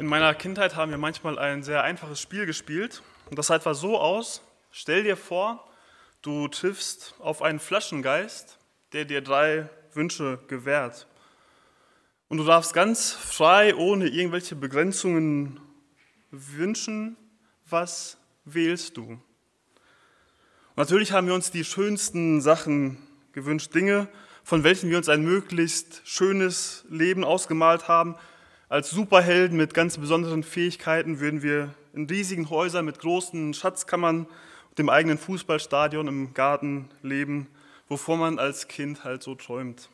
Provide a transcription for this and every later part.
In meiner Kindheit haben wir manchmal ein sehr einfaches Spiel gespielt. Und das sah etwa so aus. Stell dir vor, du triffst auf einen Flaschengeist, der dir drei Wünsche gewährt. Und du darfst ganz frei, ohne irgendwelche Begrenzungen wünschen, was wählst du? Und natürlich haben wir uns die schönsten Sachen gewünscht, Dinge, von welchen wir uns ein möglichst schönes Leben ausgemalt haben, als Superhelden mit ganz besonderen Fähigkeiten würden wir in riesigen Häusern mit großen Schatzkammern und dem eigenen Fußballstadion im Garten leben, wovon man als Kind halt so träumt.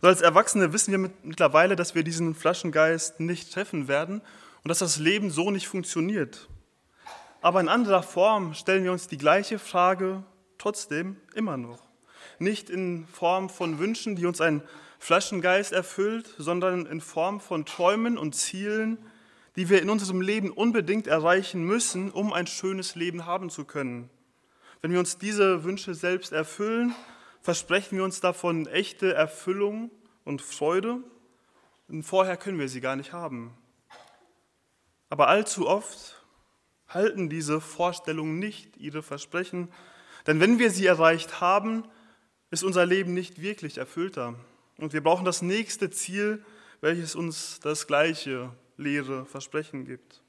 Und als Erwachsene wissen wir mittlerweile, dass wir diesen Flaschengeist nicht treffen werden und dass das Leben so nicht funktioniert. Aber in anderer Form stellen wir uns die gleiche Frage trotzdem immer noch. Nicht in Form von Wünschen, die uns ein Flaschengeist erfüllt, sondern in Form von Träumen und Zielen, die wir in unserem Leben unbedingt erreichen müssen, um ein schönes Leben haben zu können. Wenn wir uns diese Wünsche selbst erfüllen, versprechen wir uns davon echte Erfüllung und Freude, und vorher können wir sie gar nicht haben. Aber allzu oft halten diese Vorstellungen nicht ihre Versprechen, denn wenn wir sie erreicht haben, ist unser Leben nicht wirklich erfüllter. Und wir brauchen das nächste Ziel, welches uns das gleiche leere Versprechen gibt.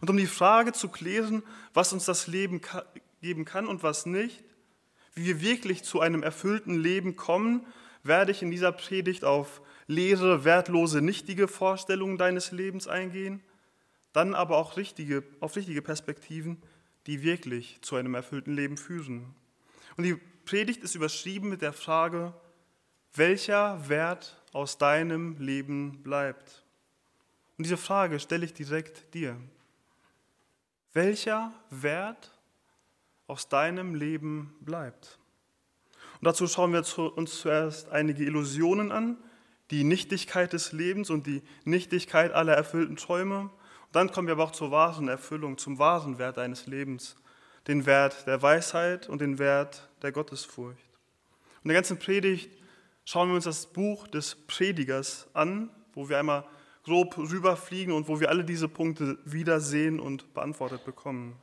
Und um die Frage zu klären, was uns das Leben geben kann und was nicht, wie wir wirklich zu einem erfüllten Leben kommen, werde ich in dieser Predigt auf leere, wertlose, nichtige Vorstellungen deines Lebens eingehen, dann aber auch richtige, auf richtige Perspektiven, die wirklich zu einem erfüllten Leben führen. Und die Predigt ist überschrieben mit der Frage, welcher Wert aus deinem Leben bleibt. Und diese Frage stelle ich direkt dir. Welcher Wert aus deinem Leben bleibt? Und dazu schauen wir uns zuerst einige Illusionen an, die Nichtigkeit des Lebens und die Nichtigkeit aller erfüllten Träume. Und dann kommen wir aber auch zur wahren Erfüllung, zum wahren Wert deines Lebens, den Wert der Weisheit und den Wert der Gottesfurcht. Und der ganzen Predigt schauen wir uns das Buch des Predigers an, wo wir einmal grob rüberfliegen und wo wir alle diese Punkte wiedersehen und beantwortet bekommen.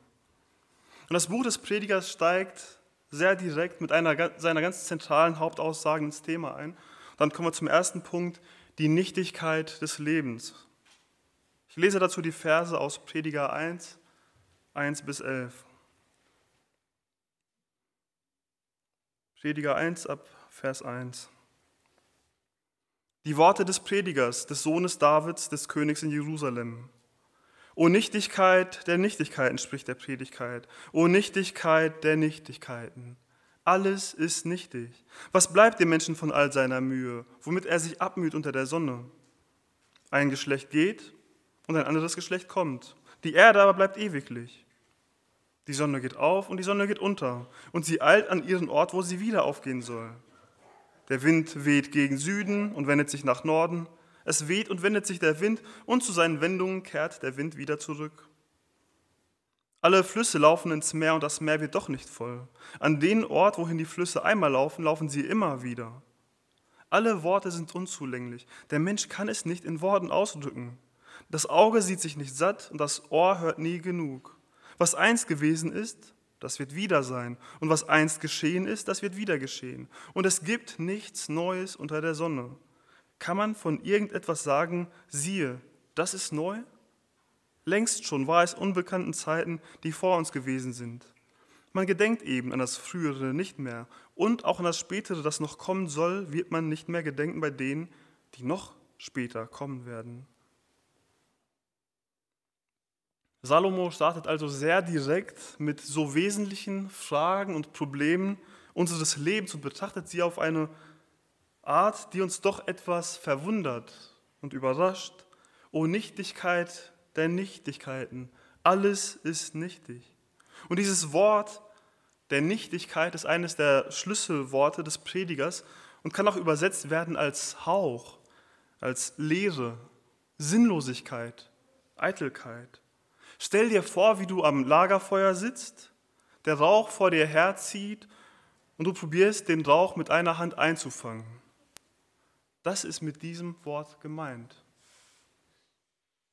Und das Buch des Predigers steigt sehr direkt mit einer seiner ganz zentralen Hauptaussagen ins Thema ein. Dann kommen wir zum ersten Punkt, die Nichtigkeit des Lebens. Ich lese dazu die Verse aus Prediger 1, 1 bis 11. Prediger 1 ab Vers 1. Die Worte des Predigers, des Sohnes Davids, des Königs in Jerusalem. O Nichtigkeit der Nichtigkeiten, spricht der Predigkeit. O Nichtigkeit der Nichtigkeiten. Alles ist nichtig. Was bleibt dem Menschen von all seiner Mühe, womit er sich abmüht unter der Sonne? Ein Geschlecht geht und ein anderes Geschlecht kommt. Die Erde aber bleibt ewiglich. Die Sonne geht auf und die Sonne geht unter und sie eilt an ihren Ort, wo sie wieder aufgehen soll. Der Wind weht gegen Süden und wendet sich nach Norden. Es weht und wendet sich der Wind und zu seinen Wendungen kehrt der Wind wieder zurück. Alle Flüsse laufen ins Meer und das Meer wird doch nicht voll. An den Ort, wohin die Flüsse einmal laufen, laufen sie immer wieder. Alle Worte sind unzulänglich. Der Mensch kann es nicht in Worten ausdrücken. Das Auge sieht sich nicht satt und das Ohr hört nie genug. Was einst gewesen ist, das wird wieder sein. Und was einst geschehen ist, das wird wieder geschehen. Und es gibt nichts Neues unter der Sonne. Kann man von irgendetwas sagen, siehe, das ist neu? Längst schon war es unbekannten Zeiten, die vor uns gewesen sind. Man gedenkt eben an das Frühere nicht mehr. Und auch an das Spätere, das noch kommen soll, wird man nicht mehr gedenken bei denen, die noch später kommen werden. Salomo startet also sehr direkt mit so wesentlichen Fragen und Problemen unseres Lebens und betrachtet sie auf eine Art, die uns doch etwas verwundert und überrascht. O Nichtigkeit der Nichtigkeiten, alles ist nichtig. Und dieses Wort der Nichtigkeit ist eines der Schlüsselworte des Predigers und kann auch übersetzt werden als Hauch, als Leere, Sinnlosigkeit, Eitelkeit. Stell dir vor, wie du am Lagerfeuer sitzt, der Rauch vor dir herzieht und du probierst, den Rauch mit einer Hand einzufangen. Das ist mit diesem Wort gemeint.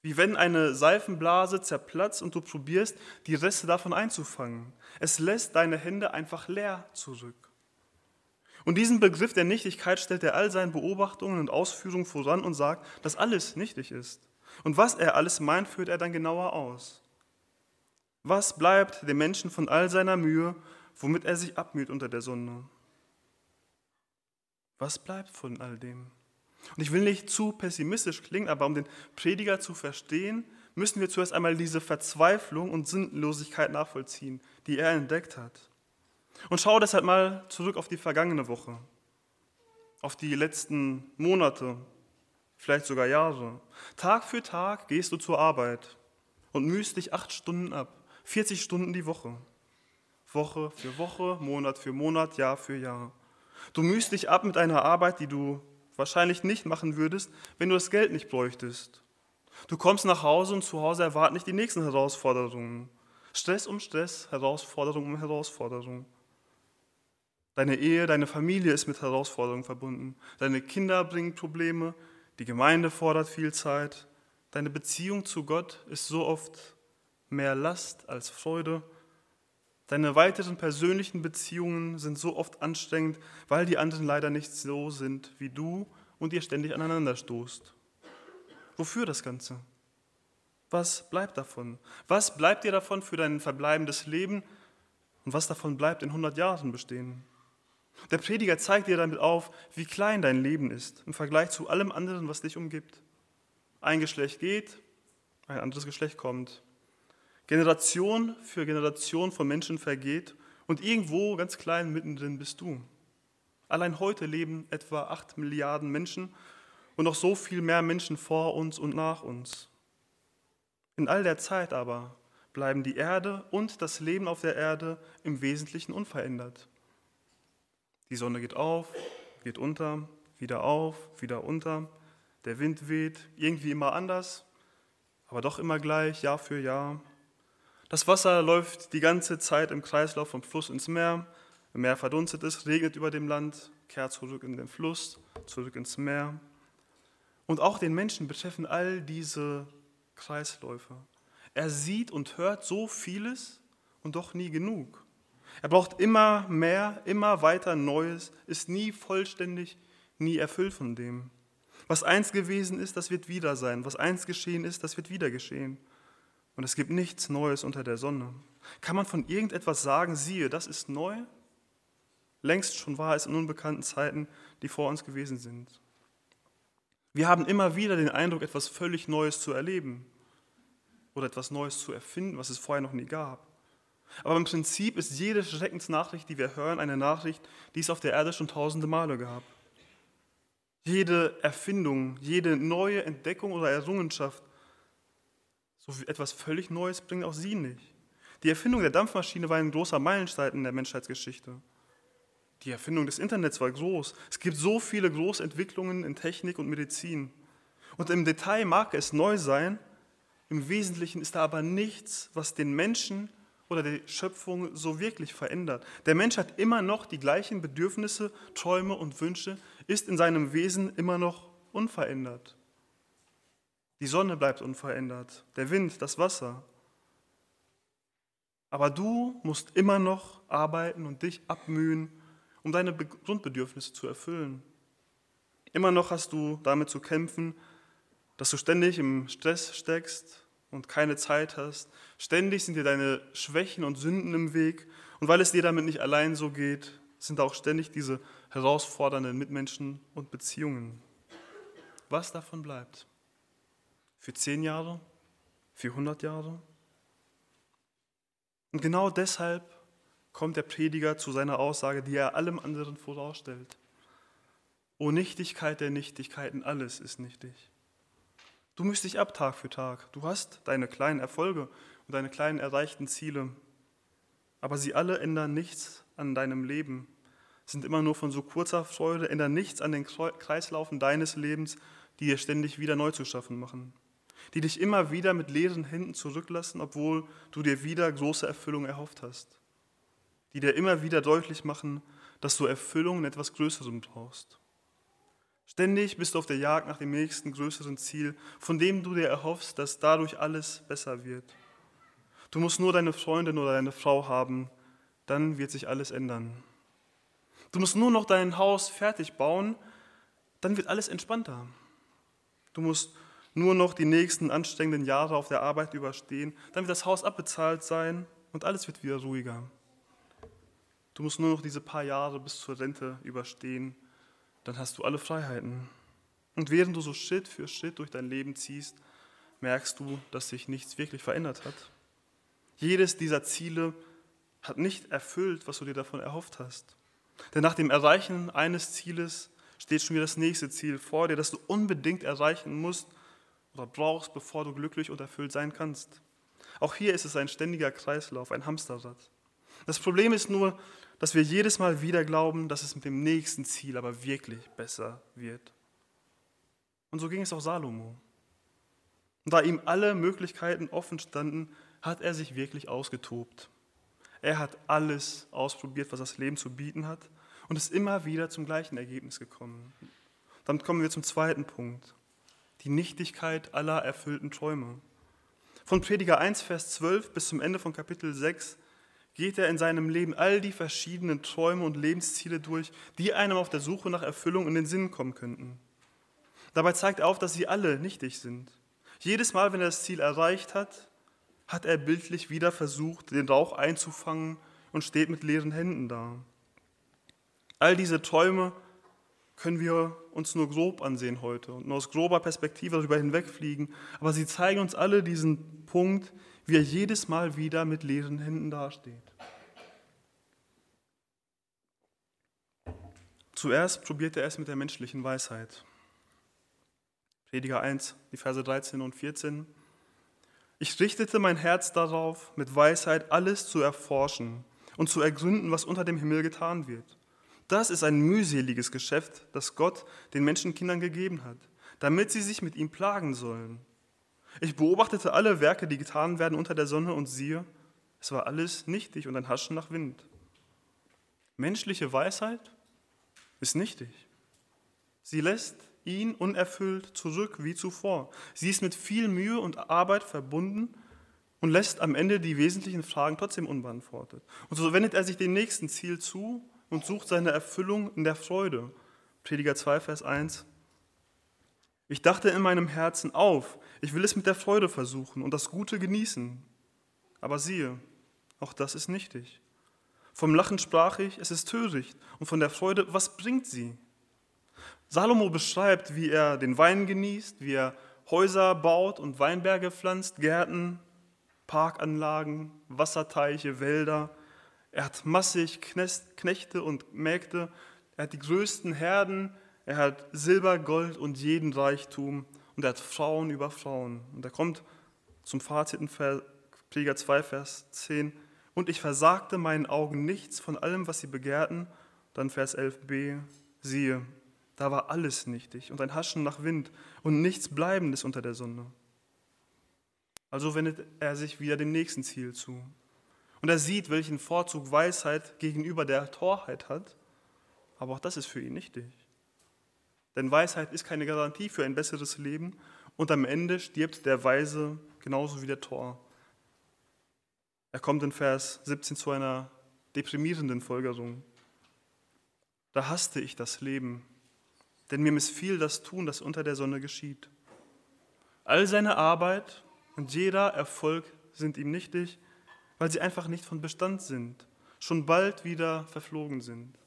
Wie wenn eine Seifenblase zerplatzt und du probierst, die Reste davon einzufangen. Es lässt deine Hände einfach leer zurück. Und diesen Begriff der Nichtigkeit stellt er all seinen Beobachtungen und Ausführungen voran und sagt, dass alles nichtig ist. Und was er alles meint, führt er dann genauer aus. Was bleibt dem Menschen von all seiner Mühe, womit er sich abmüht unter der Sonne? Was bleibt von all dem? Und ich will nicht zu pessimistisch klingen, aber um den Prediger zu verstehen, müssen wir zuerst einmal diese Verzweiflung und Sinnlosigkeit nachvollziehen, die er entdeckt hat. Und schau deshalb mal zurück auf die vergangene Woche, auf die letzten Monate, vielleicht sogar Jahre. Tag für Tag gehst du zur Arbeit und mühst dich acht Stunden ab, 40 Stunden die Woche. Woche für Woche, Monat für Monat, Jahr für Jahr. Du mühst dich ab mit einer Arbeit, die du wahrscheinlich nicht machen würdest, wenn du das Geld nicht bräuchtest. Du kommst nach Hause und zu Hause erwarten dich die nächsten Herausforderungen. Stress um Stress, Herausforderung um Herausforderung. Deine Ehe, deine Familie ist mit Herausforderungen verbunden. Deine Kinder bringen Probleme, die Gemeinde fordert viel Zeit. Deine Beziehung zu Gott ist so oft mehr Last als Freude. Deine weiteren persönlichen Beziehungen sind so oft anstrengend, weil die anderen leider nicht so sind wie du und ihr ständig aneinander stoßt. Wofür das Ganze? Was bleibt davon? Was bleibt dir davon für dein verbleibendes Leben und was davon bleibt in 100 Jahren bestehen? Der Prediger zeigt dir damit auf, wie klein dein Leben ist im Vergleich zu allem anderen, was dich umgibt. Ein Geschlecht geht, ein anderes Geschlecht kommt. Generation für Generation von Menschen vergeht und irgendwo ganz klein mittendrin bist du. Allein heute leben etwa acht Milliarden Menschen und noch so viel mehr Menschen vor uns und nach uns. In all der Zeit aber bleiben die Erde und das Leben auf der Erde im Wesentlichen unverändert. Die Sonne geht auf, geht unter, wieder auf, wieder unter. Der Wind weht, irgendwie immer anders, aber doch immer gleich, Jahr für Jahr. Das Wasser läuft die ganze Zeit im Kreislauf vom Fluss ins Meer. Im Meer verdunstet es, regnet über dem Land, kehrt zurück in den Fluss, zurück ins Meer. Und auch den Menschen betreffen all diese Kreisläufe. Er sieht und hört so vieles und doch nie genug. Er braucht immer mehr, immer weiter Neues, ist nie vollständig, nie erfüllt von dem. Was einst gewesen ist, das wird wieder sein. Was einst geschehen ist, das wird wieder geschehen. Und es gibt nichts Neues unter der Sonne. Kann man von irgendetwas sagen, siehe, das ist neu? Längst schon war es in unbekannten Zeiten, die vor uns gewesen sind. Wir haben immer wieder den Eindruck, etwas völlig Neues zu erleben oder etwas Neues zu erfinden, was es vorher noch nie gab. Aber im Prinzip ist jede Schreckensnachricht, die wir hören, eine Nachricht, die es auf der Erde schon tausende Male gab. Jede Erfindung, jede neue Entdeckung oder Errungenschaft, so etwas völlig Neues bringt auch sie nicht. Die Erfindung der Dampfmaschine war ein großer Meilenstein in der Menschheitsgeschichte. Die Erfindung des Internets war groß. Es gibt so viele Großentwicklungen in Technik und Medizin. Und im Detail mag es neu sein, im Wesentlichen ist da aber nichts, was den Menschen oder die Schöpfung so wirklich verändert. Der Mensch hat immer noch die gleichen Bedürfnisse, Träume und Wünsche, ist in seinem Wesen immer noch unverändert. Die Sonne bleibt unverändert, der Wind, das Wasser. Aber du musst immer noch arbeiten und dich abmühen, um deine Grundbedürfnisse zu erfüllen. Immer noch hast du damit zu kämpfen, dass du ständig im Stress steckst, und keine Zeit hast. Ständig sind dir deine Schwächen und Sünden im Weg. Und weil es dir damit nicht allein so geht, sind auch ständig diese herausfordernden Mitmenschen und Beziehungen. Was davon bleibt? Für zehn Jahre? Für hundert Jahre? Und genau deshalb kommt der Prediger zu seiner Aussage, die er allem anderen vorausstellt. O Nichtigkeit der Nichtigkeiten, alles ist nichtig. Du mischst dich ab Tag für Tag. Du hast deine kleinen Erfolge und deine kleinen erreichten Ziele. Aber sie alle ändern nichts an deinem Leben, sind immer nur von so kurzer Freude, ändern nichts an den Kreislaufen deines Lebens, die dir ständig wieder neu zu schaffen machen. Die dich immer wieder mit leeren Händen zurücklassen, obwohl du dir wieder große Erfüllung erhofft hast. Die dir immer wieder deutlich machen, dass du Erfüllung in etwas Größerem brauchst. Ständig bist du auf der Jagd nach dem nächsten größeren Ziel, von dem du dir erhoffst, dass dadurch alles besser wird. Du musst nur deine Freundin oder deine Frau haben, dann wird sich alles ändern. Du musst nur noch dein Haus fertig bauen, dann wird alles entspannter. Du musst nur noch die nächsten anstrengenden Jahre auf der Arbeit überstehen, dann wird das Haus abbezahlt sein und alles wird wieder ruhiger. Du musst nur noch diese paar Jahre bis zur Rente überstehen, dann hast du alle Freiheiten. Und während du so Schritt für Schritt durch dein Leben ziehst, merkst du, dass sich nichts wirklich verändert hat. Jedes dieser Ziele hat nicht erfüllt, was du dir davon erhofft hast. Denn nach dem Erreichen eines Zieles steht schon wieder das nächste Ziel vor dir, das du unbedingt erreichen musst oder brauchst, bevor du glücklich und erfüllt sein kannst. Auch hier ist es ein ständiger Kreislauf, ein Hamsterrad. Das Problem ist nur, dass wir jedes Mal wieder glauben, dass es mit dem nächsten Ziel aber wirklich besser wird. Und so ging es auch Salomo. Und da ihm alle Möglichkeiten offen standen, hat er sich wirklich ausgetobt. Er hat alles ausprobiert, was das Leben zu bieten hat und ist immer wieder zum gleichen Ergebnis gekommen. Damit kommen wir zum zweiten Punkt, die Nichtigkeit aller erfüllten Träume. Von Prediger 1, Vers 12 bis zum Ende von Kapitel 6 geht er in seinem Leben all die verschiedenen Träume und Lebensziele durch, die einem auf der Suche nach Erfüllung in den Sinn kommen könnten. Dabei zeigt er auf, dass sie alle nichtig sind. Jedes Mal, wenn er das Ziel erreicht hat, hat er bildlich wieder versucht, den Rauch einzufangen und steht mit leeren Händen da. All diese Träume können wir uns nur grob ansehen heute und nur aus grober Perspektive darüber hinwegfliegen, aber sie zeigen uns alle diesen Punkt, wie er jedes Mal wieder mit leeren Händen dasteht. Zuerst probiert er es mit der menschlichen Weisheit. Prediger 1, die Verse 13 und 14. Ich richtete mein Herz darauf, mit Weisheit alles zu erforschen und zu ergründen, was unter dem Himmel getan wird. Das ist ein mühseliges Geschäft, das Gott den Menschenkindern gegeben hat, damit sie sich mit ihm plagen sollen. Ich beobachtete alle Werke, die getan werden unter der Sonne, und siehe, es war alles nichtig und ein Haschen nach Wind. Menschliche Weisheit ist nichtig. Sie lässt ihn unerfüllt zurück wie zuvor. Sie ist mit viel Mühe und Arbeit verbunden und lässt am Ende die wesentlichen Fragen trotzdem unbeantwortet. Und so wendet er sich dem nächsten Ziel zu und sucht seine Erfüllung in der Freude. Prediger 2, Vers 1. Ich dachte in meinem Herzen auf, ich will es mit der Freude versuchen und das Gute genießen. Aber siehe, auch das ist nichtig. Vom Lachen sprach ich, es ist töricht, und von der Freude, was bringt sie? Salomo beschreibt, wie er den Wein genießt, wie er Häuser baut und Weinberge pflanzt, Gärten, Parkanlagen, Wasserteiche, Wälder. Er hat massig Knechte und Mägde, er hat die größten Herden, er hat Silber, Gold und jeden Reichtum und er hat Frauen über Frauen. Und er kommt zum Fazit in Prediger 2, Vers 10. Und ich versagte meinen Augen nichts von allem, was sie begehrten. Dann Vers 11b, siehe, da war alles nichtig und ein Haschen nach Wind und nichts Bleibendes unter der Sonne. Also wendet er sich wieder dem nächsten Ziel zu. Und er sieht, welchen Vorzug Weisheit gegenüber der Torheit hat, aber auch das ist für ihn nichtig. Denn Weisheit ist keine Garantie für ein besseres Leben und am Ende stirbt der Weise genauso wie der Tor. Er kommt in Vers 17 zu einer deprimierenden Folgerung. Da hasste ich das Leben denn mir missfiel das Tun, das unter der Sonne geschieht. All seine Arbeit und jeder Erfolg sind ihm nichtig, weil sie einfach nicht von Bestand sind, schon bald wieder verflogen sind.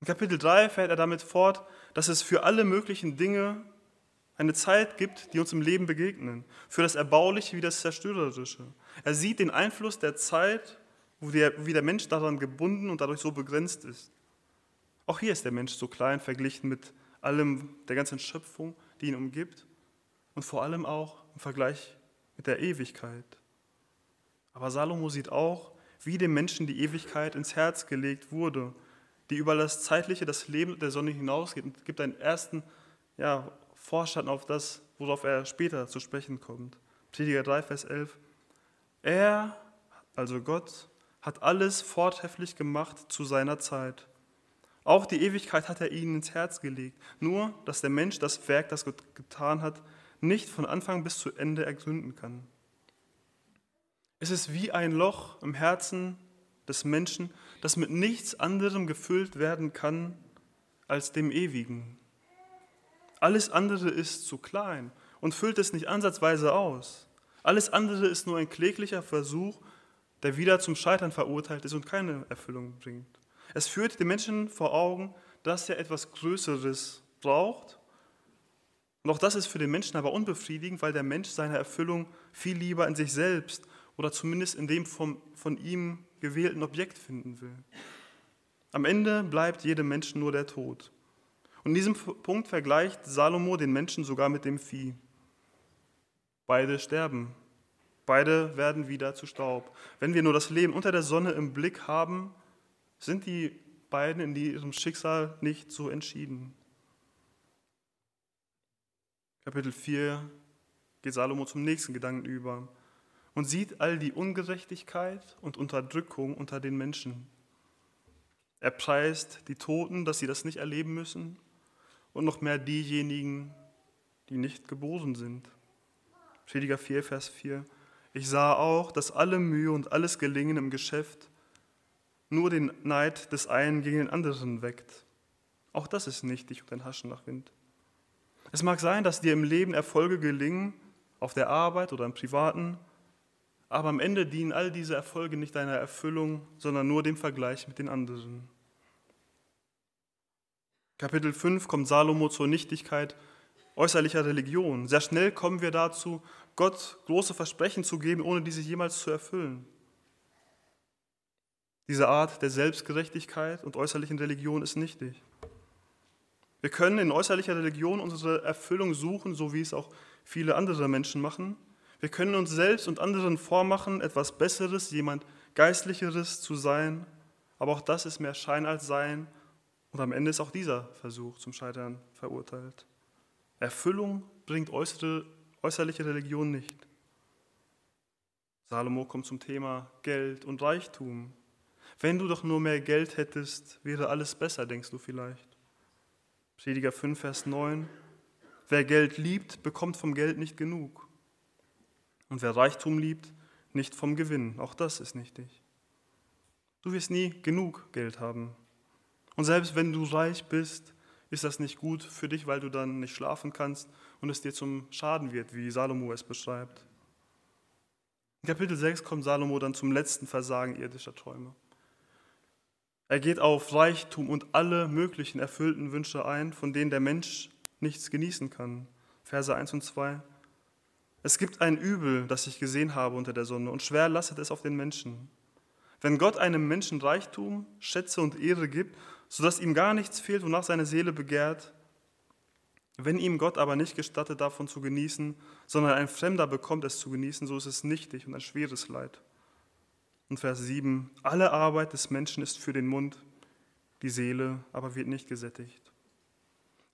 In Kapitel 3 fährt er damit fort, dass es für alle möglichen Dinge eine Zeit gibt, die uns im Leben begegnen, für das Erbauliche wie das Zerstörerische. Er sieht den Einfluss der Zeit, wie der Mensch daran gebunden und dadurch so begrenzt ist. Auch hier ist der Mensch so klein verglichen mit allem, der ganzen Schöpfung, die ihn umgibt und vor allem auch im Vergleich mit der Ewigkeit. Aber Salomo sieht auch, wie dem Menschen die Ewigkeit ins Herz gelegt wurde, die über das Zeitliche, das Leben der Sonne hinausgeht und gibt einen ersten ja, Vorschatten auf das, worauf er später zu sprechen kommt. Prediger 3, Vers 11. Er, also Gott, hat alles forthäfflich gemacht zu seiner Zeit Auch die Ewigkeit hat er ihnen ins Herz gelegt. Nur, dass der Mensch das Werk, das Gott getan hat, nicht von Anfang bis zu Ende ergründen kann. Es ist wie ein Loch im Herzen des Menschen, das mit nichts anderem gefüllt werden kann als dem Ewigen. Alles andere ist zu klein und füllt es nicht ansatzweise aus. Alles andere ist nur ein kläglicher Versuch, der wieder zum Scheitern verurteilt ist und keine Erfüllung bringt. Es führt den Menschen vor Augen, dass er etwas Größeres braucht. Und auch das ist für den Menschen aber unbefriedigend, weil der Mensch seine Erfüllung viel lieber in sich selbst oder zumindest in dem vom, von ihm gewählten Objekt finden will. Am Ende bleibt jedem Menschen nur der Tod. Und in diesem Punkt vergleicht Salomo den Menschen sogar mit dem Vieh. Beide sterben. Beide werden wieder zu Staub. Wenn wir nur das Leben unter der Sonne im Blick haben, sind die beiden in ihrem Schicksal nicht so entschieden. Kapitel 4 geht Salomo zum nächsten Gedanken über und sieht all die Ungerechtigkeit und Unterdrückung unter den Menschen. Er preist die Toten, dass sie das nicht erleben müssen und noch mehr diejenigen, die nicht geboren sind. Prediger 4, Vers 4. Ich sah auch, dass alle Mühe und alles Gelingen im Geschäft nur den Neid des einen gegen den anderen weckt. Auch das ist nichtig und ein Haschen nach Wind. Es mag sein, dass dir im Leben Erfolge gelingen, auf der Arbeit oder im Privaten, aber am Ende dienen all diese Erfolge nicht deiner Erfüllung, sondern nur dem Vergleich mit den anderen. Kapitel 5 kommt Salomo zur Nichtigkeit äußerlicher Religion. Sehr schnell kommen wir dazu, Gott große Versprechen zu geben, ohne diese jemals zu erfüllen. Diese Art der Selbstgerechtigkeit und äußerlichen Religion ist nichtig. Wir können in äußerlicher Religion unsere Erfüllung suchen, so wie es auch viele andere Menschen machen. Wir können uns selbst und anderen vormachen, etwas Besseres, jemand Geistlicheres zu sein, aber auch das ist mehr Schein als Sein und am Ende ist auch dieser Versuch zum Scheitern verurteilt. Erfüllung bringt äußere, äußerliche Religion nicht. Salomo kommt zum Thema Geld und Reichtum. Wenn du doch nur mehr Geld hättest, wäre alles besser, denkst du vielleicht. Prediger 5, Vers 9. Wer Geld liebt, bekommt vom Geld nicht genug. Und wer Reichtum liebt, nicht vom Gewinn. Auch das ist nichtig. Du wirst nie genug Geld haben. Und selbst wenn du reich bist, ist das nicht gut für dich, weil du dann nicht schlafen kannst und es dir zum Schaden wird, wie Salomo es beschreibt. In Kapitel 6 kommt Salomo dann zum letzten Versagen irdischer Träume. Er geht auf Reichtum und alle möglichen erfüllten Wünsche ein, von denen der Mensch nichts genießen kann. Verse 1 und 2. Es gibt ein Übel, das ich gesehen habe unter der Sonne, und schwer lastet es auf den Menschen. Wenn Gott einem Menschen Reichtum, Schätze und Ehre gibt, sodass ihm gar nichts fehlt, wonach seine Seele begehrt, wenn ihm Gott aber nicht gestattet, davon zu genießen, sondern ein Fremder bekommt es zu genießen, so ist es nichtig und ein schweres Leid. Und Vers 7, alle Arbeit des Menschen ist für den Mund, die Seele aber wird nicht gesättigt.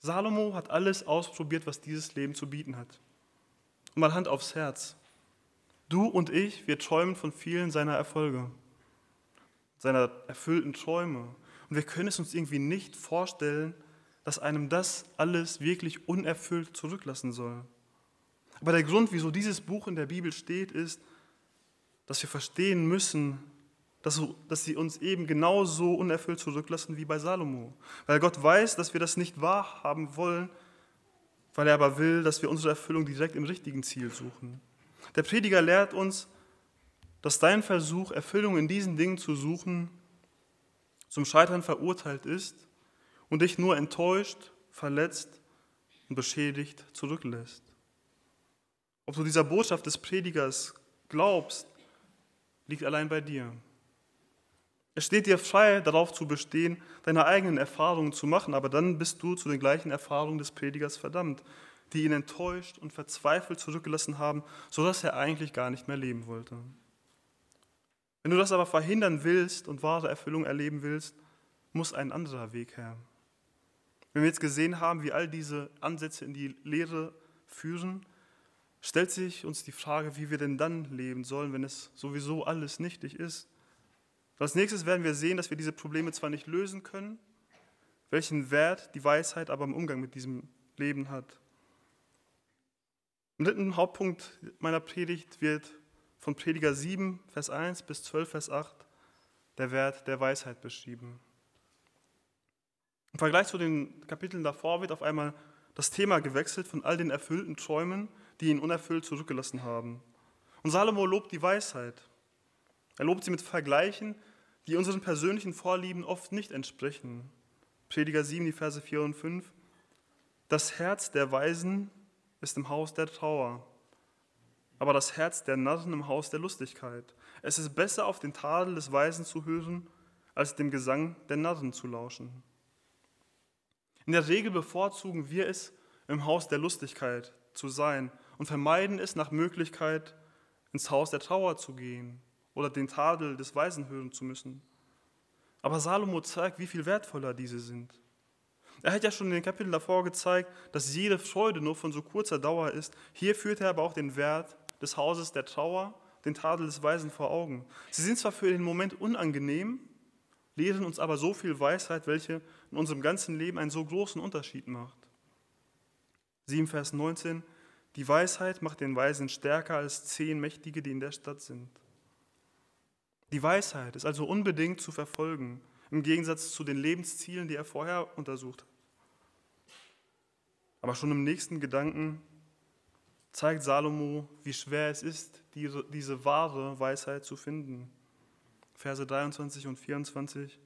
Salomo hat alles ausprobiert, was dieses Leben zu bieten hat. Und mal Hand aufs Herz. Du und ich, wir träumen von vielen seiner Erfolge, seiner erfüllten Träume. Und wir können es uns irgendwie nicht vorstellen, dass einem das alles wirklich unerfüllt zurücklassen soll. Aber der Grund, wieso dieses Buch in der Bibel steht, ist, dass wir verstehen müssen, dass, dass sie uns eben genauso unerfüllt zurücklassen wie bei Salomo. Weil Gott weiß, dass wir das nicht wahrhaben wollen, weil er aber will, dass wir unsere Erfüllung direkt im richtigen Ziel suchen. Der Prediger lehrt uns, dass dein Versuch, Erfüllung in diesen Dingen zu suchen, zum Scheitern verurteilt ist und dich nur enttäuscht, verletzt und beschädigt zurücklässt. Ob du dieser Botschaft des Predigers glaubst, liegt allein bei dir. Es steht dir frei, darauf zu bestehen, deine eigenen Erfahrungen zu machen, aber dann bist du zu den gleichen Erfahrungen des Predigers verdammt, die ihn enttäuscht und verzweifelt zurückgelassen haben, sodass er eigentlich gar nicht mehr leben wollte. Wenn du das aber verhindern willst und wahre Erfüllung erleben willst, muss ein anderer Weg her. Wenn wir jetzt gesehen haben, wie all diese Ansätze in die Lehre führen, stellt sich uns die Frage, wie wir denn dann leben sollen, wenn es sowieso alles nichtig ist. Als nächstes werden wir sehen, dass wir diese Probleme zwar nicht lösen können, welchen Wert die Weisheit aber im Umgang mit diesem Leben hat. Im dritten Hauptpunkt meiner Predigt wird von Prediger 7, Vers 1 bis 12, Vers 8 der Wert der Weisheit beschrieben. Im Vergleich zu den Kapiteln davor wird auf einmal das Thema gewechselt von all den erfüllten Träumen, die ihn unerfüllt zurückgelassen haben. Und Salomo lobt die Weisheit. Er lobt sie mit Vergleichen, die unseren persönlichen Vorlieben oft nicht entsprechen. Prediger 7, die Verse 4 und 5. Das Herz der Weisen ist im Haus der Trauer, aber das Herz der Narren im Haus der Lustigkeit. Es ist besser, auf den Tadel des Weisen zu hören, als dem Gesang der Narren zu lauschen. In der Regel bevorzugen wir es, im Haus der Lustigkeit zu sein und vermeiden es nach Möglichkeit, ins Haus der Trauer zu gehen oder den Tadel des Weisen hören zu müssen. Aber Salomo zeigt, wie viel wertvoller diese sind. Er hat ja schon in den Kapiteln davor gezeigt, dass jede Freude nur von so kurzer Dauer ist. Hier führt er aber auch den Wert des Hauses der Trauer, den Tadel des Weisen vor Augen. Sie sind zwar für den Moment unangenehm, lehren uns aber so viel Weisheit, welche in unserem ganzen Leben einen so großen Unterschied macht. 7 Vers 19, die Weisheit macht den Weisen stärker als zehn Mächtige, die in der Stadt sind. Die Weisheit ist also unbedingt zu verfolgen, im Gegensatz zu den Lebenszielen, die er vorher untersucht hat. Aber schon im nächsten Gedanken zeigt Salomo, wie schwer es ist, diese, diese wahre Weisheit zu finden. Verse 23 und 24.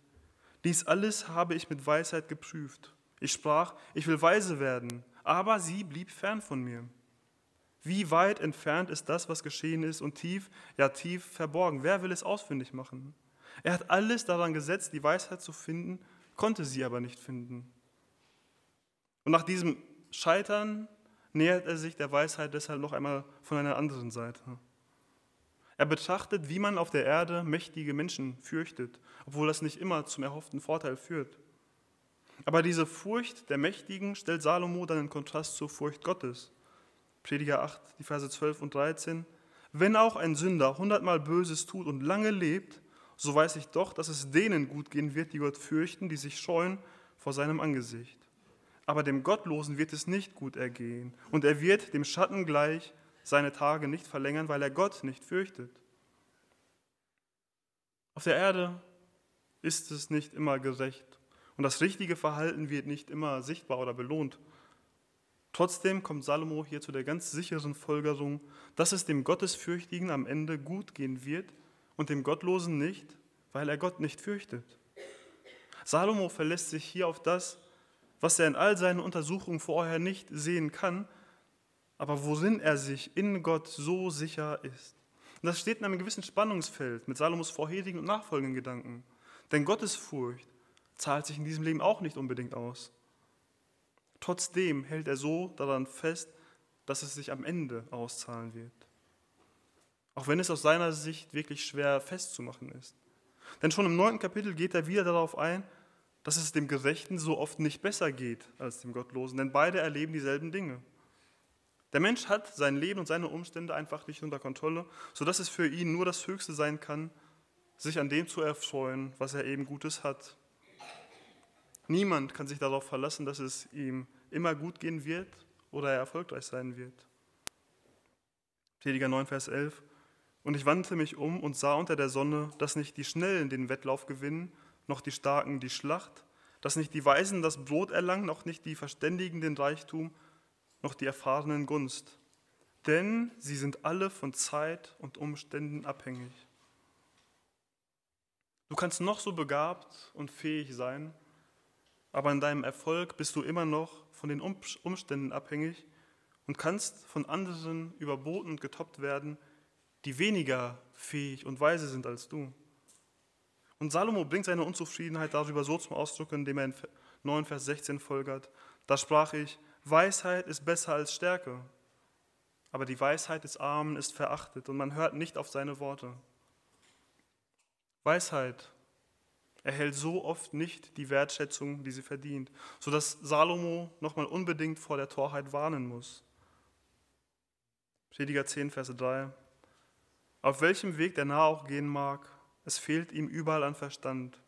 Dies alles habe ich mit Weisheit geprüft. Ich sprach, ich will weise werden, aber sie blieb fern von mir. Wie weit entfernt ist das, was geschehen ist, und tief, ja tief verborgen? Wer will es ausfindig machen? Er hat alles daran gesetzt, die Weisheit zu finden, konnte sie aber nicht finden. Und nach diesem Scheitern nähert er sich der Weisheit deshalb noch einmal von einer anderen Seite. Er betrachtet, wie man auf der Erde mächtige Menschen fürchtet, obwohl das nicht immer zum erhofften Vorteil führt. Aber diese Furcht der Mächtigen stellt Salomo dann in Kontrast zur Furcht Gottes. Prediger 8, die Verse 12 und 13. Wenn auch ein Sünder hundertmal Böses tut und lange lebt, so weiß ich doch, dass es denen gut gehen wird, die Gott fürchten, die sich scheuen vor seinem Angesicht. Aber dem Gottlosen wird es nicht gut ergehen, und er wird dem Schatten gleich seine Tage nicht verlängern, weil er Gott nicht fürchtet. Auf der Erde ist es nicht immer gerecht, und das richtige Verhalten wird nicht immer sichtbar oder belohnt. Trotzdem kommt Salomo hier zu der ganz sicheren Folgerung, dass es dem Gottesfürchtigen am Ende gut gehen wird und dem Gottlosen nicht, weil er Gott nicht fürchtet. Salomo verlässt sich hier auf das, was er in all seinen Untersuchungen vorher nicht sehen kann, aber worin er sich in Gott so sicher ist. Und das steht in einem gewissen Spannungsfeld mit Salomos vorherigen und nachfolgenden Gedanken. Denn Gottesfurcht zahlt sich in diesem Leben auch nicht unbedingt aus. Trotzdem hält er so daran fest, dass es sich am Ende auszahlen wird. Auch wenn es aus seiner Sicht wirklich schwer festzumachen ist. Denn schon im neunten Kapitel geht er wieder darauf ein, dass es dem Gerechten so oft nicht besser geht als dem Gottlosen, denn beide erleben dieselben Dinge. Der Mensch hat sein Leben und seine Umstände einfach nicht unter Kontrolle, sodass es für ihn nur das Höchste sein kann, sich an dem zu erfreuen, was er eben Gutes hat. Niemand kann sich darauf verlassen, dass es ihm immer gut gehen wird oder er erfolgreich sein wird. Prediger 9, Vers 11. Und ich wandte mich um und sah unter der Sonne, dass nicht die Schnellen den Wettlauf gewinnen, noch die Starken die Schlacht, dass nicht die Weisen das Brot erlangen, noch nicht die Verständigen den Reichtum, noch die Erfahrenen Gunst. Denn sie sind alle von Zeit und Umständen abhängig. Du kannst noch so begabt und fähig sein, aber in deinem Erfolg bist du immer noch von den Umständen abhängig und kannst von anderen überboten und getoppt werden, die weniger fähig und weise sind als du. Und Salomo bringt seine Unzufriedenheit darüber so zum Ausdruck, indem er in 9 Vers 16 folgert. Da sprach ich, Weisheit ist besser als Stärke, aber die Weisheit des Armen ist verachtet und man hört nicht auf seine Worte. Weisheit erhält so oft nicht die Wertschätzung, die sie verdient, sodass Salomo nochmal unbedingt vor der Torheit warnen muss. Prediger 10, Verse 3. Auf welchem Weg der Narr auch gehen mag, es fehlt ihm überall an Verstand.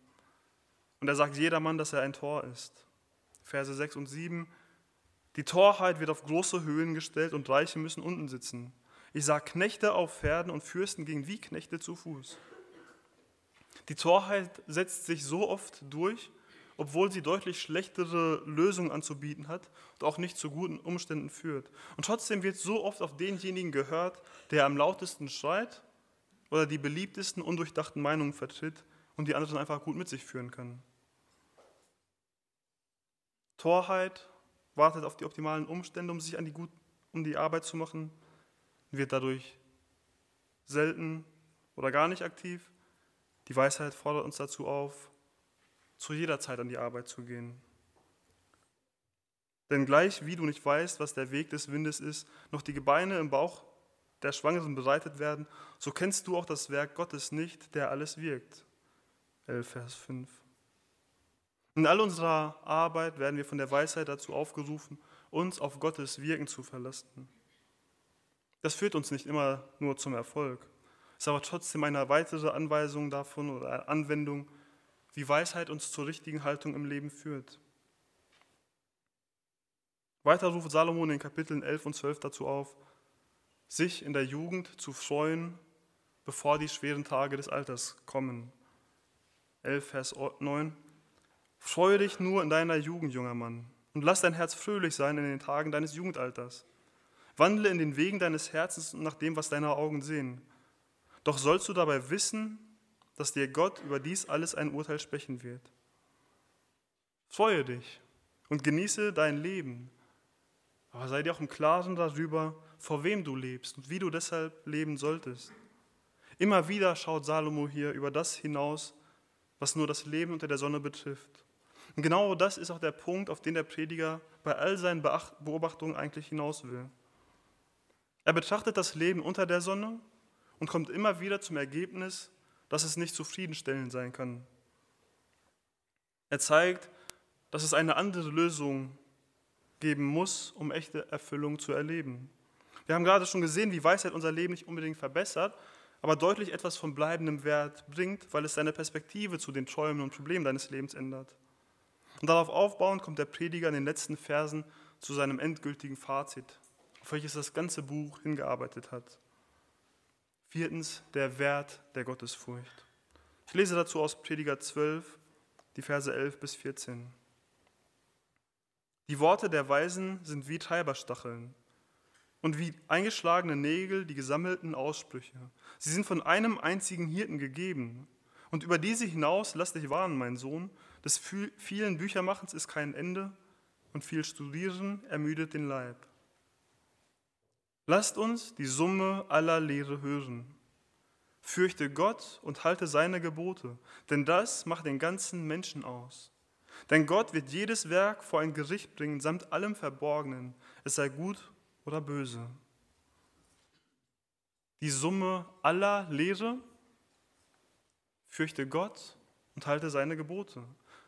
Und er sagt jedermann, dass er ein Tor ist. Verse 6 und 7. Die Torheit wird auf große Höhen gestellt und Reiche müssen unten sitzen. Ich sah Knechte auf Pferden und Fürsten gingen wie Knechte zu Fuß. Die Torheit setzt sich so oft durch, obwohl sie deutlich schlechtere Lösungen anzubieten hat und auch nicht zu guten Umständen führt. Und trotzdem wird so oft auf denjenigen gehört, der am lautesten schreit oder die beliebtesten, undurchdachten Meinungen vertritt und die anderen einfach gut mit sich führen kann. Torheit wartet auf die optimalen Umstände, um sich an die, gut, um die Arbeit zu machen, wird dadurch selten oder gar nicht aktiv. Die Weisheit fordert uns dazu auf, zu jeder Zeit an die Arbeit zu gehen. Denn gleich wie du nicht weißt, was der Weg des Windes ist, noch die Gebeine im Bauch der Schwangeren bereitet werden, so kennst du auch das Werk Gottes nicht, der alles wirkt. 11 Vers 5. In all unserer Arbeit werden wir von der Weisheit dazu aufgerufen, uns auf Gottes Wirken zu verlassen. Das führt uns nicht immer nur zum Erfolg, es ist aber trotzdem eine weitere Anweisung davon oder Anwendung, wie Weisheit uns zur richtigen Haltung im Leben führt. Weiter ruft Salomon in Kapiteln 11 und 12 dazu auf, sich in der Jugend zu freuen, bevor die schweren Tage des Alters kommen. 11, Vers 9. Freue dich nur in deiner Jugend, junger Mann, und lass dein Herz fröhlich sein in den Tagen deines Jugendalters. Wandle in den Wegen deines Herzens und nach dem, was deine Augen sehen. Doch sollst du dabei wissen, dass dir Gott über dies alles ein Urteil sprechen wird. Freue dich und genieße dein Leben, aber sei dir auch im Klaren darüber, vor wem du lebst und wie du deshalb leben solltest. Immer wieder schaut Salomo hier über das hinaus, was nur das Leben unter der Sonne betrifft. Und genau das ist auch der Punkt, auf den der Prediger bei all seinen Beobachtungen eigentlich hinaus will. Er betrachtet das Leben unter der Sonne und kommt immer wieder zum Ergebnis, dass es nicht zufriedenstellend sein kann. Er zeigt, dass es eine andere Lösung geben muss, um echte Erfüllung zu erleben. Wir haben gerade schon gesehen, wie Weisheit unser Leben nicht unbedingt verbessert, aber deutlich etwas von bleibendem Wert bringt, weil es deine Perspektive zu den Träumen und Problemen deines Lebens ändert. Und darauf aufbauend kommt der Prediger in den letzten Versen zu seinem endgültigen Fazit, auf welches das ganze Buch hingearbeitet hat. Viertens, der Wert der Gottesfurcht. Ich lese dazu aus Prediger 12, die Verse 11 bis 14. Die Worte der Weisen sind wie Treiberstacheln und wie eingeschlagene Nägel die gesammelten Aussprüche. Sie sind von einem einzigen Hirten gegeben. Und über diese hinaus lass dich warnen, mein Sohn, des vielen Büchermachens ist kein Ende und viel Studieren ermüdet den Leib. Lasst uns die Summe aller Lehre hören. Fürchte Gott und halte seine Gebote, denn das macht den ganzen Menschen aus. Denn Gott wird jedes Werk vor ein Gericht bringen, samt allem Verborgenen, es sei gut oder böse. Die Summe aller Lehre, fürchte Gott und halte seine Gebote,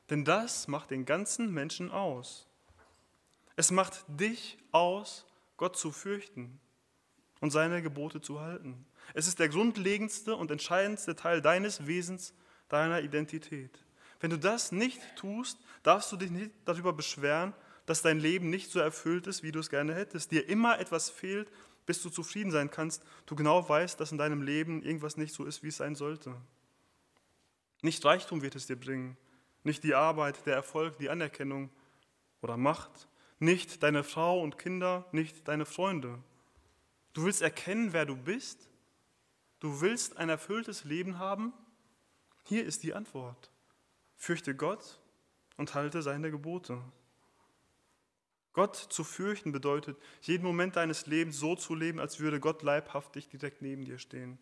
denn das macht den ganzen Menschen aus. Es macht dich aus, Gott zu fürchten und seine Gebote zu halten. Es ist der grundlegendste und entscheidendste Teil deines Wesens, deiner Identität. Wenn du das nicht tust, darfst du dich nicht darüber beschweren, dass dein Leben nicht so erfüllt ist, wie du es gerne hättest. Dir immer etwas fehlt, bis du zufrieden sein kannst. Du genau weißt, dass in deinem Leben irgendwas nicht so ist, wie es sein sollte. Nicht Reichtum wird es dir bringen, nicht die Arbeit, der Erfolg, die Anerkennung oder Macht, nicht deine Frau und Kinder, nicht deine Freunde. Du willst erkennen, wer du bist? Du willst ein erfülltes Leben haben? Hier ist die Antwort. Fürchte Gott und halte seine Gebote. Gott zu fürchten bedeutet, jeden Moment deines Lebens so zu leben, als würde Gott leibhaftig direkt neben dir stehen.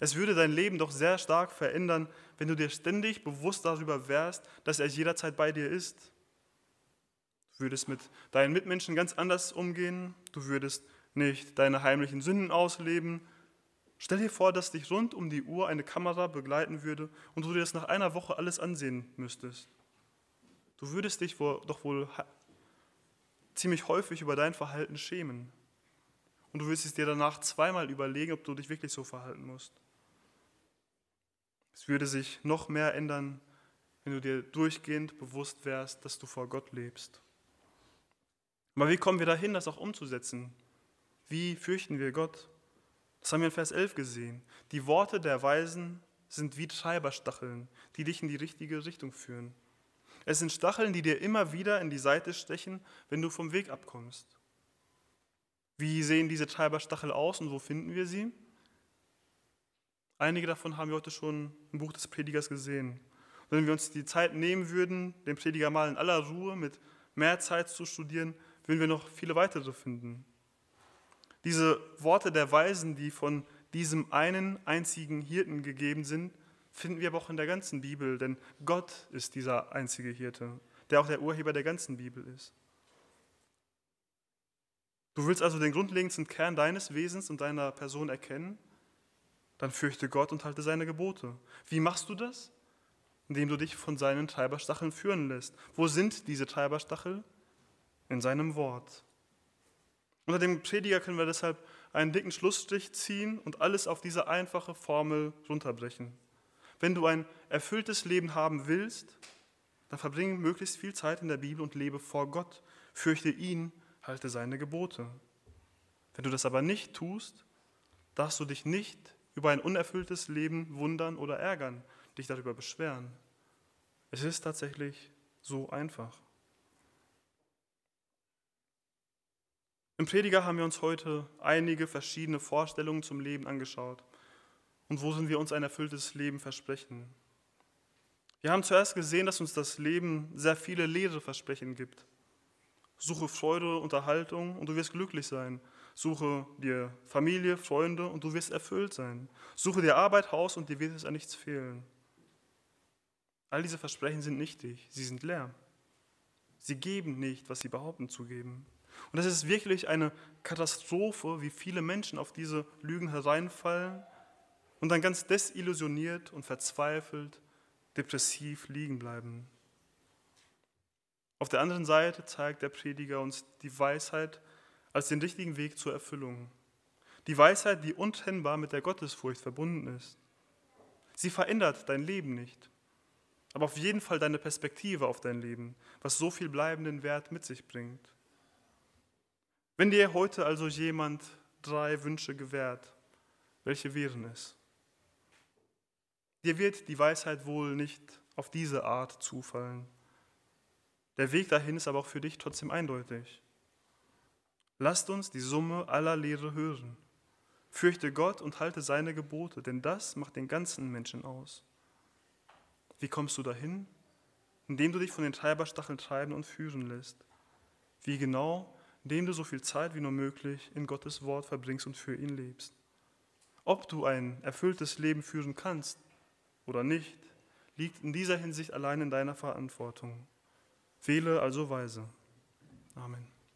Es würde dein Leben doch sehr stark verändern, wenn du dir ständig bewusst darüber wärst, dass er jederzeit bei dir ist. Du würdest mit deinen Mitmenschen ganz anders umgehen, du würdest nicht deine heimlichen Sünden ausleben. Stell dir vor, dass dich rund um die Uhr eine Kamera begleiten würde und du dir das nach einer Woche alles ansehen müsstest. Du würdest dich doch wohl ziemlich häufig über dein Verhalten schämen. Und du würdest es dir danach zweimal überlegen, ob du dich wirklich so verhalten musst. Es würde sich noch mehr ändern, wenn du dir durchgehend bewusst wärst, dass du vor Gott lebst. Aber wie kommen wir dahin, das auch umzusetzen? Wie fürchten wir Gott? Das haben wir in Vers 11 gesehen. Die Worte der Weisen sind wie Treiberstacheln, die dich in die richtige Richtung führen. Es sind Stacheln, die dir immer wieder in die Seite stechen, wenn du vom Weg abkommst. Wie sehen diese Treiberstachel aus und wo finden wir sie? Einige davon haben wir heute schon im Buch des Predigers gesehen. wenn wir uns die Zeit nehmen würden, den Prediger mal in aller Ruhe mit mehr Zeit zu studieren, würden wir noch viele weitere finden. Diese Worte der Weisen, die von diesem einen einzigen Hirten gegeben sind, finden wir aber auch in der ganzen Bibel, denn Gott ist dieser einzige Hirte, der auch der Urheber der ganzen Bibel ist. Du willst also den grundlegendsten Kern deines Wesens und deiner Person erkennen? Dann fürchte Gott und halte seine Gebote. Wie machst du das? Indem du dich von seinen Treiberstacheln führen lässt. Wo sind diese Treiberstachel? In seinem Wort. Unter dem Prediger können wir deshalb einen dicken Schlussstrich ziehen und alles auf diese einfache Formel runterbrechen. Wenn du ein erfülltes Leben haben willst, dann verbringe möglichst viel Zeit in der Bibel und lebe vor Gott. Fürchte ihn, halte seine Gebote. Wenn du das aber nicht tust, darfst du dich nicht über ein unerfülltes Leben wundern oder ärgern, dich darüber beschweren. Es ist tatsächlich so einfach. Im Prediger haben wir uns heute einige verschiedene Vorstellungen zum Leben angeschaut und wo sind wir uns ein erfülltes Leben versprechen. Wir haben zuerst gesehen, dass uns das Leben sehr viele leere Versprechen gibt. Suche Freude, Unterhaltung und du wirst glücklich sein. Suche dir Familie, Freunde und du wirst erfüllt sein. Suche dir Arbeit, Haus und dir wird es an nichts fehlen. All diese Versprechen sind nichtig, sie sind leer. Sie geben nicht, was sie behaupten zu geben. Und es ist wirklich eine Katastrophe, wie viele Menschen auf diese Lügen hereinfallen und dann ganz desillusioniert und verzweifelt, depressiv liegen bleiben. Auf der anderen Seite zeigt der Prediger uns die Weisheit als den richtigen Weg zur Erfüllung. Die Weisheit, die untrennbar mit der Gottesfurcht verbunden ist. Sie verändert dein Leben nicht, aber auf jeden Fall deine Perspektive auf dein Leben, was so viel bleibenden Wert mit sich bringt. Wenn dir heute also jemand drei Wünsche gewährt, welche wären es? Dir wird die Weisheit wohl nicht auf diese Art zufallen. Der Weg dahin ist aber auch für dich trotzdem eindeutig. Lasst uns die Summe aller Lehre hören. Fürchte Gott und halte seine Gebote, denn das macht den ganzen Menschen aus. Wie kommst du dahin? Indem du dich von den Treiberstacheln treiben und führen lässt. Wie genau? indem du so viel Zeit wie nur möglich in Gottes Wort verbringst und für ihn lebst. Ob du ein erfülltes Leben führen kannst oder nicht, liegt in dieser Hinsicht allein in deiner Verantwortung. Wähle also weise. Amen.